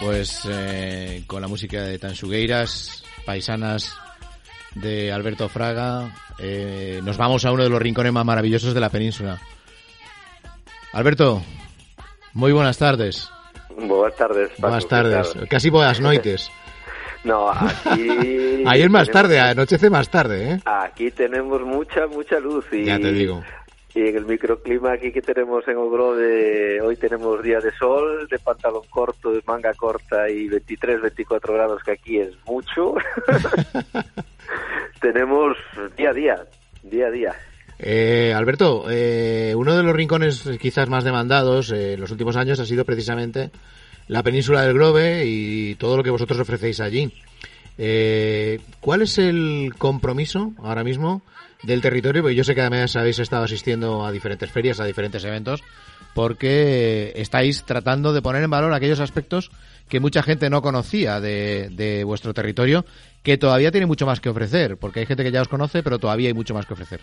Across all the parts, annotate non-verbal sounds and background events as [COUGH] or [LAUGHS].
Pues eh, con la música de Tansugueiras, paisanas de Alberto Fraga, eh, nos vamos a uno de los rincones más maravillosos de la península. Alberto, muy buenas tardes. Buenas tardes. Paco, buenas tardes, casi buenas noites. [LAUGHS] no, aquí... [LAUGHS] Ayer más tarde, anochece más tarde, ¿eh? Aquí tenemos mucha, mucha luz y... Ya te digo. Y en el microclima aquí que tenemos en Ogrove, hoy tenemos día de sol, de pantalón corto, de manga corta y 23, 24 grados, que aquí es mucho. [LAUGHS] tenemos día a día, día a día. Eh, Alberto, eh, uno de los rincones quizás más demandados eh, en los últimos años ha sido precisamente la península del Grove y todo lo que vosotros ofrecéis allí. Eh, ¿Cuál es el compromiso ahora mismo del territorio? Porque yo sé que además habéis estado asistiendo a diferentes ferias, a diferentes eventos, porque estáis tratando de poner en valor aquellos aspectos que mucha gente no conocía de, de vuestro territorio, que todavía tiene mucho más que ofrecer, porque hay gente que ya os conoce, pero todavía hay mucho más que ofrecer.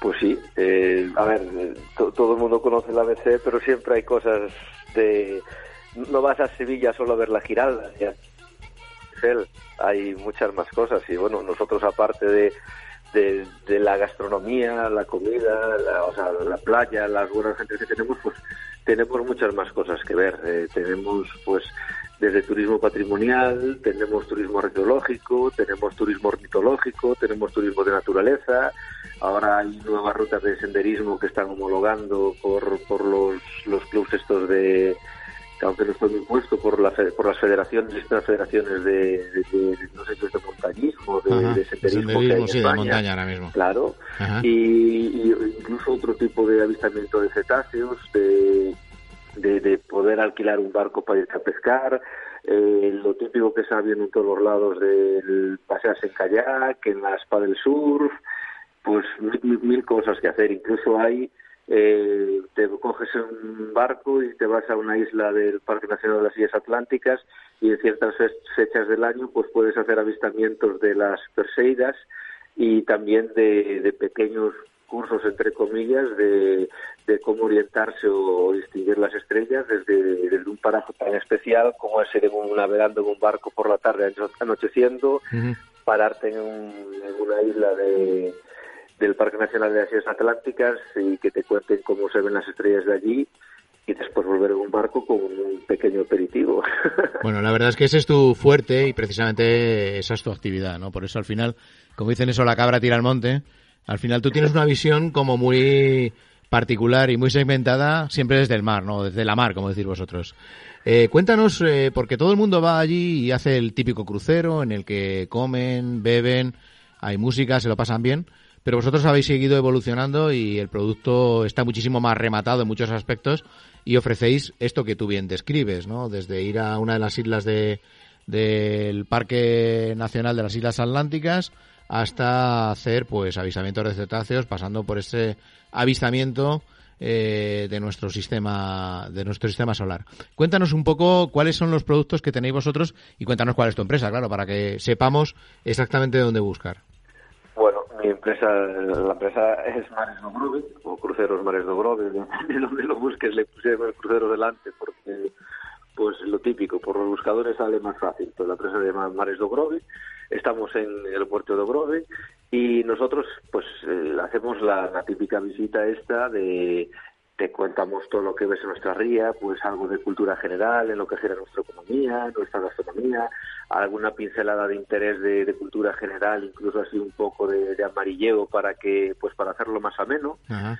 Pues sí, eh, a ver, to- todo el mundo conoce la ABC, pero siempre hay cosas de... No vas a Sevilla solo a ver la Giralda. Hay muchas más cosas y bueno, nosotros aparte de, de, de la gastronomía, la comida, la, o sea, la playa, las buenas gentes que tenemos, pues tenemos muchas más cosas que ver. Eh, tenemos pues desde turismo patrimonial, tenemos turismo arqueológico, tenemos turismo ornitológico, tenemos turismo de naturaleza, ahora hay nuevas rutas de senderismo que están homologando por, por los, los clubs estos de que aunque no estoy muy puesto por, la, por las federaciones, estas federaciones de, de, de- no sé de montañismo, de, Ajá, de senderismo, senderismo, en sí, de España. montaña ahora mismo. Claro, y, y incluso otro tipo de avistamiento de cetáceos, de, de, de poder alquilar un barco para irse a pescar, eh, lo típico que está viendo en todos los lados del pasearse en kayak, en la spa del surf, pues mil- mil cosas que hacer. Incluso hay, eh, te coges un barco y te vas a una isla del Parque Nacional de las Islas Atlánticas y en ciertas fe- fechas del año pues puedes hacer avistamientos de las Perseidas y también de, de pequeños cursos entre comillas de, de cómo orientarse o distinguir las estrellas desde, desde un paraje tan especial como es ir en un- navegando en un barco por la tarde ano- anocheciendo pararte en, un- en una isla de, del Parque Nacional de las Islas Atlánticas y que te cuenten cómo se ven las estrellas de allí y después volver en un barco con un pequeño aperitivo. [LAUGHS] Bueno, la verdad es que ese es tu fuerte y precisamente esa es tu actividad, ¿no? Por eso al final, como dicen eso, la cabra tira al monte, al final tú tienes una visión como muy particular y muy segmentada siempre desde el mar, ¿no? Desde la mar, como decís vosotros. Eh, cuéntanos, eh, porque todo el mundo va allí y hace el típico crucero en el que comen, beben, hay música, se lo pasan bien, pero vosotros habéis seguido evolucionando y el producto está muchísimo más rematado en muchos aspectos y ofrecéis esto que tú bien describes, ¿no? Desde ir a una de las islas de, del Parque Nacional de las Islas Atlánticas hasta hacer pues avistamientos de cetáceos pasando por ese avistamiento eh, de nuestro sistema de nuestro sistema solar. Cuéntanos un poco cuáles son los productos que tenéis vosotros y cuéntanos cuál es tu empresa, claro, para que sepamos exactamente dónde buscar. Mi empresa, la empresa es Mares do Grove, o Cruceros Mares do Grove, de, de donde lo busques le pusieron el crucero delante, porque pues lo típico, por los buscadores sale más fácil. Pues la empresa se llama Mares do Grove, estamos en el puerto de Grove y nosotros pues eh, hacemos la típica visita esta de te contamos todo lo que ves en nuestra ría, pues algo de cultura general, en lo que gira nuestra economía, nuestra gastronomía, alguna pincelada de interés de, de cultura general, incluso así un poco de, de amarilleo para que, pues para hacerlo más ameno. Ajá.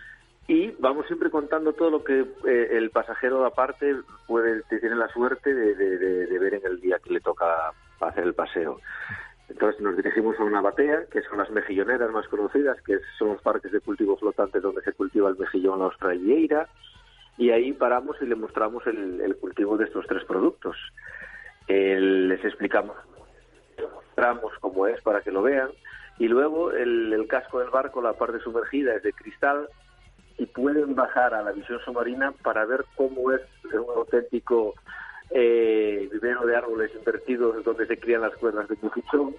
Y vamos siempre contando todo lo que eh, el pasajero aparte puede, tiene la suerte de, de- de- de ver en el día que le toca hacer el paseo. Entonces nos dirigimos a una batea, que son las mejilloneras más conocidas, que son los parques de cultivo flotantes donde se cultiva el mejillón, la australieira, y ahí paramos y le mostramos el, cultivo de estos tres productos. les explicamos, mostramos cómo es para que lo vean, y luego el, casco del barco, la parte sumergida es de cristal, y pueden bajar a la visión submarina para ver cómo es un auténtico eh, vivero de árboles invertidos donde se crían las cuerdas de mejillón,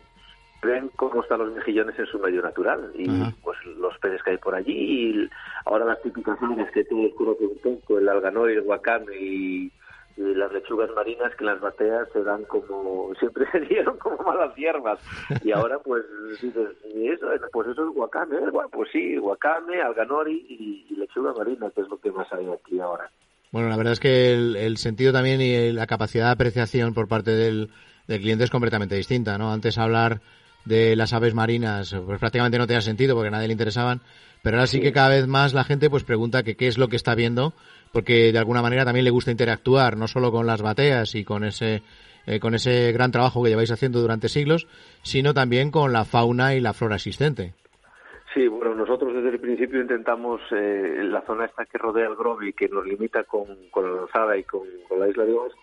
ven cómo están los mejillones en su medio natural y pues los peces que hay por allí y ahora las típicas que todos conocen un poco, el alganor y el guacame y, las lechugas marinas que en las bateas se dan como, siempre [LAUGHS] se dieron como malas hierbas y ahora pues dices, eso? Pues eso es guacame, ¿eh? pues sí, guacame, alganori y, y lechuga marina que es lo que más hay aquí ahora. Bueno, la verdad es que el, sentido también y la capacidad de apreciación por parte del, cliente es completamente distinta, ¿no? Antes hablar de las aves marinas, pues prácticamente no tenía sentido porque a nadie le interesaban, pero ahora sí, que cada vez más la gente pues pregunta que qué es lo que está viendo, porque de alguna manera también le gusta interactuar, no solo con las bateas y con ese eh, con ese gran trabajo que lleváis haciendo durante siglos, sino también con la fauna y la flora existente. Sí, bueno, nosotros desde el principio intentamos eh, la zona esta que rodea el Grove y que nos limita con, la lanzada y con, la isla de Oz,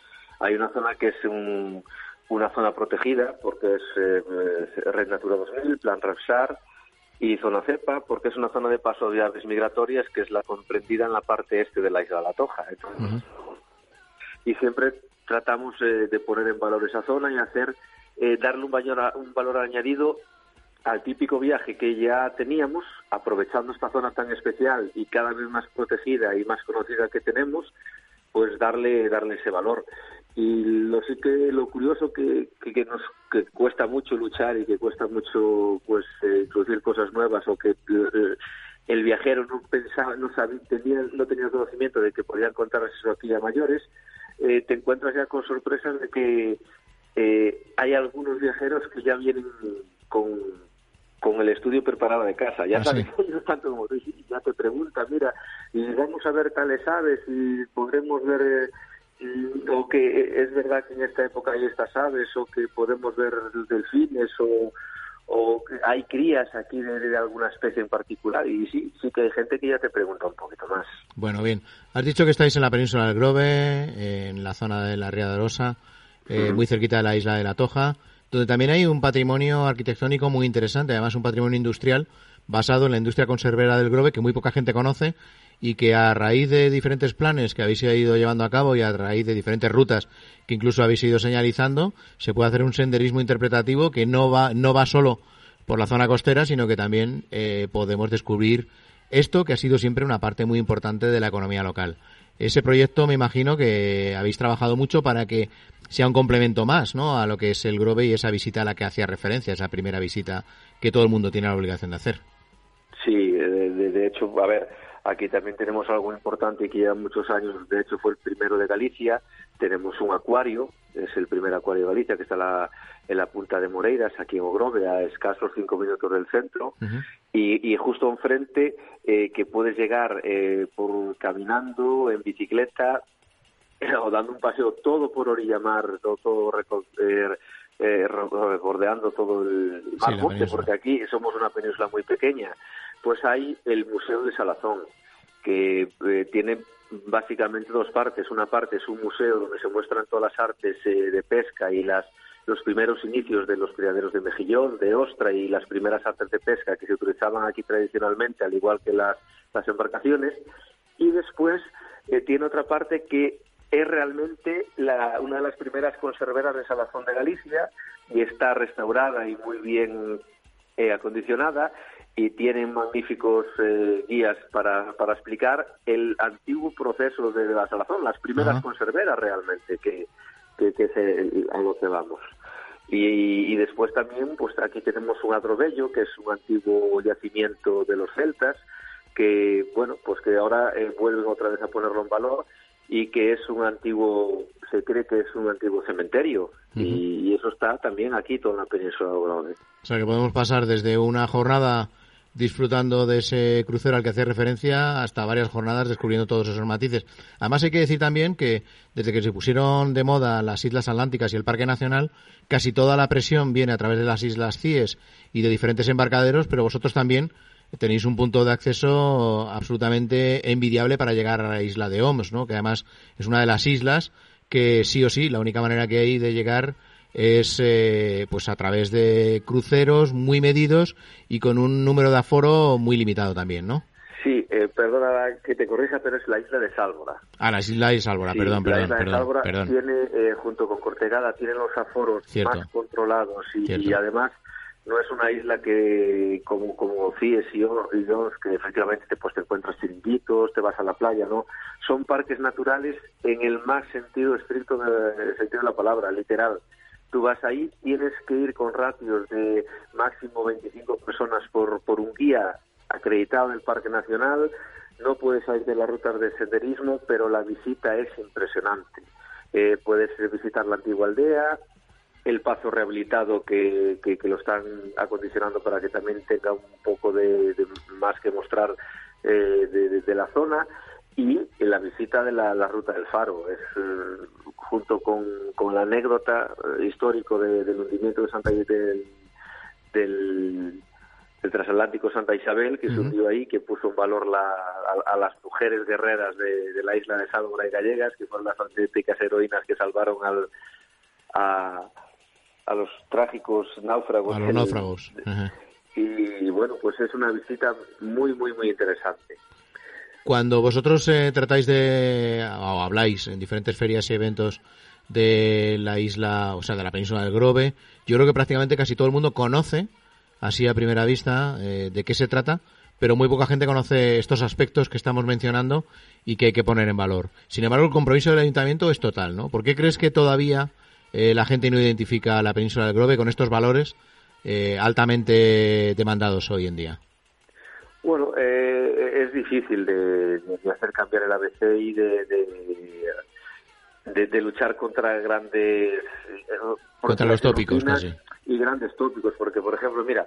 hay una zona que es una zona protegida porque es eh, Red Natura 2000, Plan Ramsar y zona cepa porque es una zona de paso de aves migratorias que es la comprendida en la parte este de la isla de la Toja. Y siempre tratamos eh, de poner en valor esa zona y hacer darle un valor, un valor añadido al típico viaje que ya teníamos, aprovechando esta zona tan especial y cada vez más protegida y más conocida que tenemos, pues darle darle ese valor. Y lo sí que lo curioso que, que, nos que cuesta mucho luchar y que cuesta mucho pues eh, introducir cosas nuevas o que eh, el viajero no pensaba, no sabía, tenía, no tenía conocimiento de que podían contar eso aquí a mayores, eh, te encuentras ya con sorpresas de que hay algunos viajeros que ya vienen con con el estudio preparado de casa. Ya ah, sabes, [LAUGHS] tanto como ya te pregunta, mira, y vamos a ver tales aves y podremos ver eh, o que es verdad que en esta época hay estas aves o que podemos ver delfines o o hay crías aquí de, alguna especie en particular y sí, sí que hay gente que ya te pregunta un poquito más. Bueno, bien. Has dicho que estáis en la península del Grove, en la zona de la Ría de Rosa, eh, muy cerquita de la isla de la Toja donde también hay un patrimonio arquitectónico muy interesante, además un patrimonio industrial basado en la industria conservera del Grove que muy poca gente conoce y que a raíz de diferentes planes que habéis ido llevando a cabo y a raíz de diferentes rutas que incluso habéis ido señalizando, se puede hacer un senderismo interpretativo que no va, no va solo por la zona costera, sino que también eh, podemos descubrir esto que ha sido siempre una parte muy importante de la economía local. Ese proyecto me imagino que habéis trabajado mucho para que sea un complemento más ¿no? a lo que es el Grove y esa visita a la que hacía referencia, esa primera visita que todo el mundo tiene la obligación de hacer. Sí, de, hecho, a ver, aquí también tenemos algo importante que lleva muchos años, de hecho fue el primero de Galicia, tenemos un acuario, es el primer acuario de Galicia que está en la punta de Moreiras, aquí en Ogrove, a escasos cinco minutos del centro, y, justo enfrente eh, que puedes llegar eh, por caminando, en bicicleta, [LAUGHS] o dando un paseo todo por Orillamar, todo, todo eh, eh bordeando todo el mar porque aquí somos una península muy pequeña, pues hay el Museo de Salazón, que eh, tiene básicamente dos partes. Una parte es un museo donde se muestran todas las artes eh, de pesca y las los primeros inicios de los criaderos de mejillón, de ostra y las primeras artes de pesca que se utilizaban aquí tradicionalmente, al igual que las, las embarcaciones. Y después tiene otra parte que es realmente la, una de las primeras conserveras de Salazón de Galicia y está restaurada y muy bien eh, acondicionada y tiene magníficos eh, guías para, para explicar el antiguo proceso de la salazón, las primeras conserveras realmente que, que, que se, a lo que vamos. Y, y, después también, pues aquí tenemos un adrobello, que es un antiguo yacimiento de los celtas, que, bueno, pues que ahora eh, vuelven otra vez a ponerlo en valor y que es un antiguo, se cree que es un antiguo cementerio. Y, eso está también aquí, toda la península de O sea que podemos pasar desde una jornada disfrutando de ese crucero al que hace referencia hasta varias jornadas descubriendo todos esos matices. Además hay que decir también que desde que se pusieron de moda las Islas Atlánticas y el Parque Nacional, casi toda la presión viene a través de las Islas CIES y de diferentes embarcaderos, pero vosotros también tenéis un punto de acceso absolutamente envidiable para llegar a la isla de Oms, ¿no? que además es una de las islas que sí o sí, la única manera que hay de llegar es eh, pues a través de cruceros muy medidos y con un número de aforo muy limitado también, ¿no? Sí, eh, perdona que te corrija, pero es la isla de Sálvora. Ah, la isla de Sálvora, perdón, perdón. La isla de Sálvora tiene, eh, junto con Cortegada, tiene los aforos más controlados y, además no es una isla que, como, como y yo, que efectivamente te, pues, te encuentras chiringuitos, te vas a la playa, ¿no? Son parques naturales en el más sentido estricto del sentido de la palabra, literal. Tú vas ahí, tienes que ir con ratios de máximo 25 personas por, por un guía acreditado del Parque Nacional, no puedes salir de las rutas de senderismo, pero la visita es impresionante. Eh, puedes visitar la antigua aldea, el paso rehabilitado que, que, lo están acondicionando para que también tenga un poco de, más que mostrar eh, de, la zona y la visita de la, ruta del faro es eh, junto con, con, la anécdota eh, histórico del hundimiento de Santa del, del, transatlántico Santa Isabel que se hundió ahí que puso en valor la, a, las mujeres guerreras de, la isla de Sálvora y Gallegas que fueron las auténticas heroínas que salvaron al a, a los trágicos náufragos. A los náufragos. Y bueno, pues es una visita muy, muy, muy interesante. Cuando vosotros eh, tratáis de, o habláis en diferentes ferias y eventos de la isla, o sea, de la península del Grove, yo creo que prácticamente casi todo el mundo conoce, así a primera vista, eh, de qué se trata, pero muy poca gente conoce estos aspectos que estamos mencionando y que hay que poner en valor. Sin embargo, el compromiso del ayuntamiento es total, ¿no? ¿Por qué crees que todavía eh, la gente no identifica la península del Grove con estos valores eh, altamente demandados hoy en día? Bueno, eh, es difícil de, hacer cambiar el ABC y de, de, luchar contra grandes... contra los tópicos, casi. Y grandes tópicos, porque, por ejemplo, mira,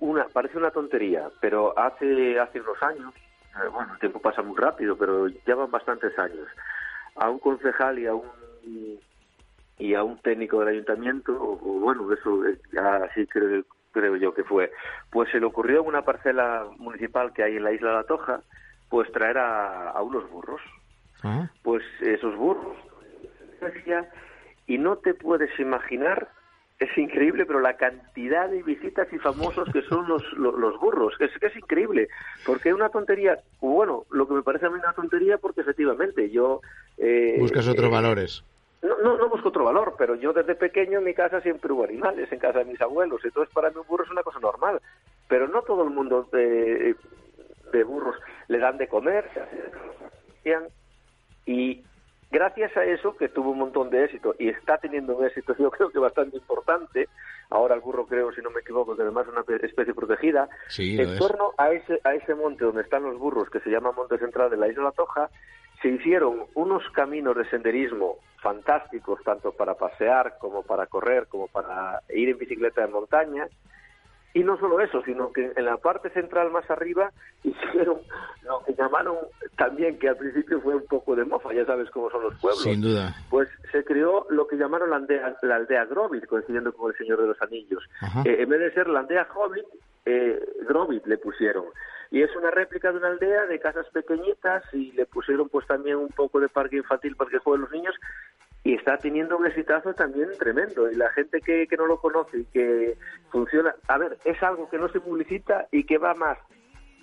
una, parece una tontería, pero hace, hace unos años, bueno, el tiempo pasa muy rápido, pero ya van bastantes años, a un concejal y a un y a un técnico del ayuntamiento, o, bueno, eso así creo, creo yo que fue, pues se le ocurrió en una parcela municipal que hay en la isla de la Toja, pues traer a, unos burros. Ah. Pues esos burros, y no te puedes imaginar, es increíble, pero la cantidad de visitas y famosos que son los, los, burros, es que es increíble, porque es una tontería, bueno, lo que me parece a mí una tontería, porque efectivamente yo... Eh, Buscas otros eh, valores no, no, busco otro valor, pero yo desde pequeño en mi casa siempre hubo animales, en casa de mis abuelos, entonces para mí un burro es una cosa normal, pero no todo el mundo de, de burros le dan de comer, y gracias a eso, que tuvo un montón de éxito y está teniendo un éxito, yo creo que bastante importante, ahora el burro creo, si no me equivoco, que además es una especie protegida, en torno a ese, a ese monte donde están los burros, que se llama Monte Central de la Isla La Toja, se hicieron unos caminos de senderismo fantásticos, tanto para pasear como para correr, como para ir en bicicleta de montaña. Y no solo eso, sino que en la parte central más arriba [LAUGHS] hicieron lo que llamaron también, que al principio fue un poco de mofa, ya sabes cómo son los pueblos. Sin duda. Pues se creó lo que llamaron la aldea, la aldea Grovit, coincidiendo con el Señor de los Anillos. Eh, en vez de ser la aldea Hobbit, eh, Grovit le pusieron y es una réplica de una aldea de casas pequeñitas y le pusieron pues también un poco de parque infantil para que jueguen los niños. Y está teniendo un exitazo también tremendo. Y la gente que, que no lo conoce y que funciona, a ver, es algo que no se publicita y que va más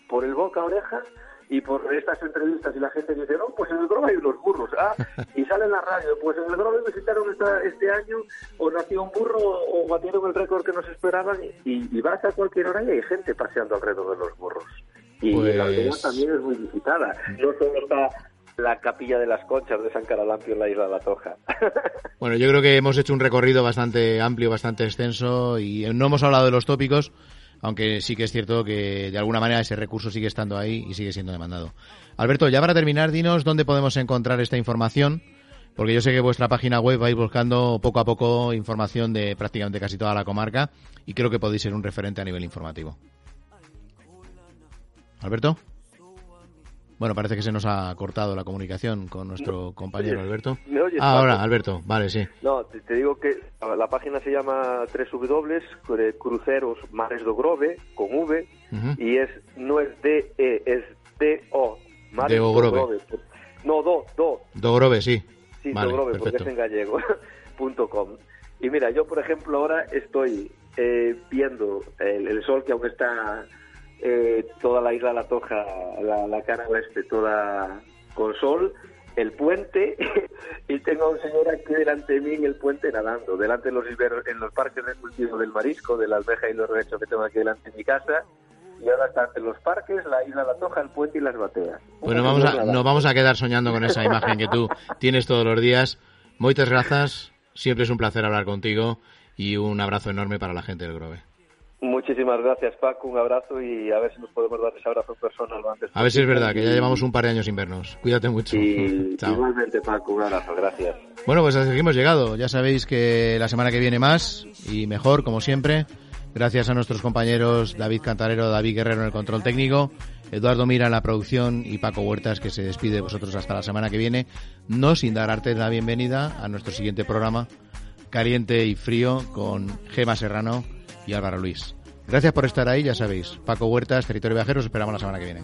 por el boca oreja y por estas entrevistas y la gente dice, no, pues en el Grove hay unos burros, ah, y sale en la radio, pues en el Grove visitaron esta, este año o nació un burro o batieron el récord que nos esperaban y, y vas a cualquier hora y hay gente paseando alrededor de los burros. Y la pues también es muy visitada, no solo está la capilla de las conchas de San Caralampio en la isla de la Toja. [LAUGHS] Bueno, yo creo que hemos hecho un recorrido bastante amplio, bastante extenso y no hemos hablado de los tópicos, aunque sí que es cierto que de alguna manera ese recurso sigue estando ahí y sigue siendo demandado. Alberto, ya para terminar, dinos dónde podemos encontrar esta información, porque yo sé que vuestra página web va a ir buscando poco a poco información de prácticamente casi toda la comarca y creo que podéis ser un referente a nivel informativo. Alberto. Bueno, parece que se nos ha cortado la comunicación con nuestro compañero Alberto. ¿Me oyes, ah, ahora? Alberto, vale, sí. No, te, te digo que la página se llama www Cruceros Mares do Grove con V y es no es D E es D O Mares De do Ogrove. No, do, do, Dogrove, sí. Sí, vale, Dogrove, porque perfecto. es en gallego. [LAUGHS] punto com. Y mira, yo por ejemplo ahora estoy eh, viendo el, el sol que aún está eh, toda la isla La Toja, la, la cara oeste, toda con sol, el puente [LAUGHS] y tengo a un señor aquí delante de mí en el puente nadando, delante de los en los parques de cultivo del marisco, de la almeja y los rechos que tengo aquí delante de mi casa. Y ahora está entre los parques, la isla La Toja, el puente y las bateas. Bueno, vamos a, nos vamos a quedar soñando con esa imagen que tú tienes todos los días. Moitas grazas, siempre es un placer hablar contigo y un abrazo enorme para la gente del Grove. Muchísimas gracias, Paco. Un abrazo y a ver si nos podemos dar ese abrazo en persona lo antes A ver si es verdad, que ya llevamos un par de años sin vernos. Cuídate mucho. Y [LAUGHS] Chao. igualmente, Paco, un abrazo. Gracias. Bueno, pues hasta aquí hemos llegado. Ya sabéis que la semana que viene más y mejor, como siempre. Gracias a nuestros compañeros David Cantarero, David Guerrero en el control técnico, Eduardo Mira en la producción y Paco Huertas que se despide de vosotros hasta la semana que viene. No sin dar arte la bienvenida a nuestro siguiente programa, Caliente y Frío, con Gema Serrano y Álvaro Luis. Gracias por estar ahí, ya sabéis. Paco Huertas, Territorio Viajero, os esperamos la semana que viene.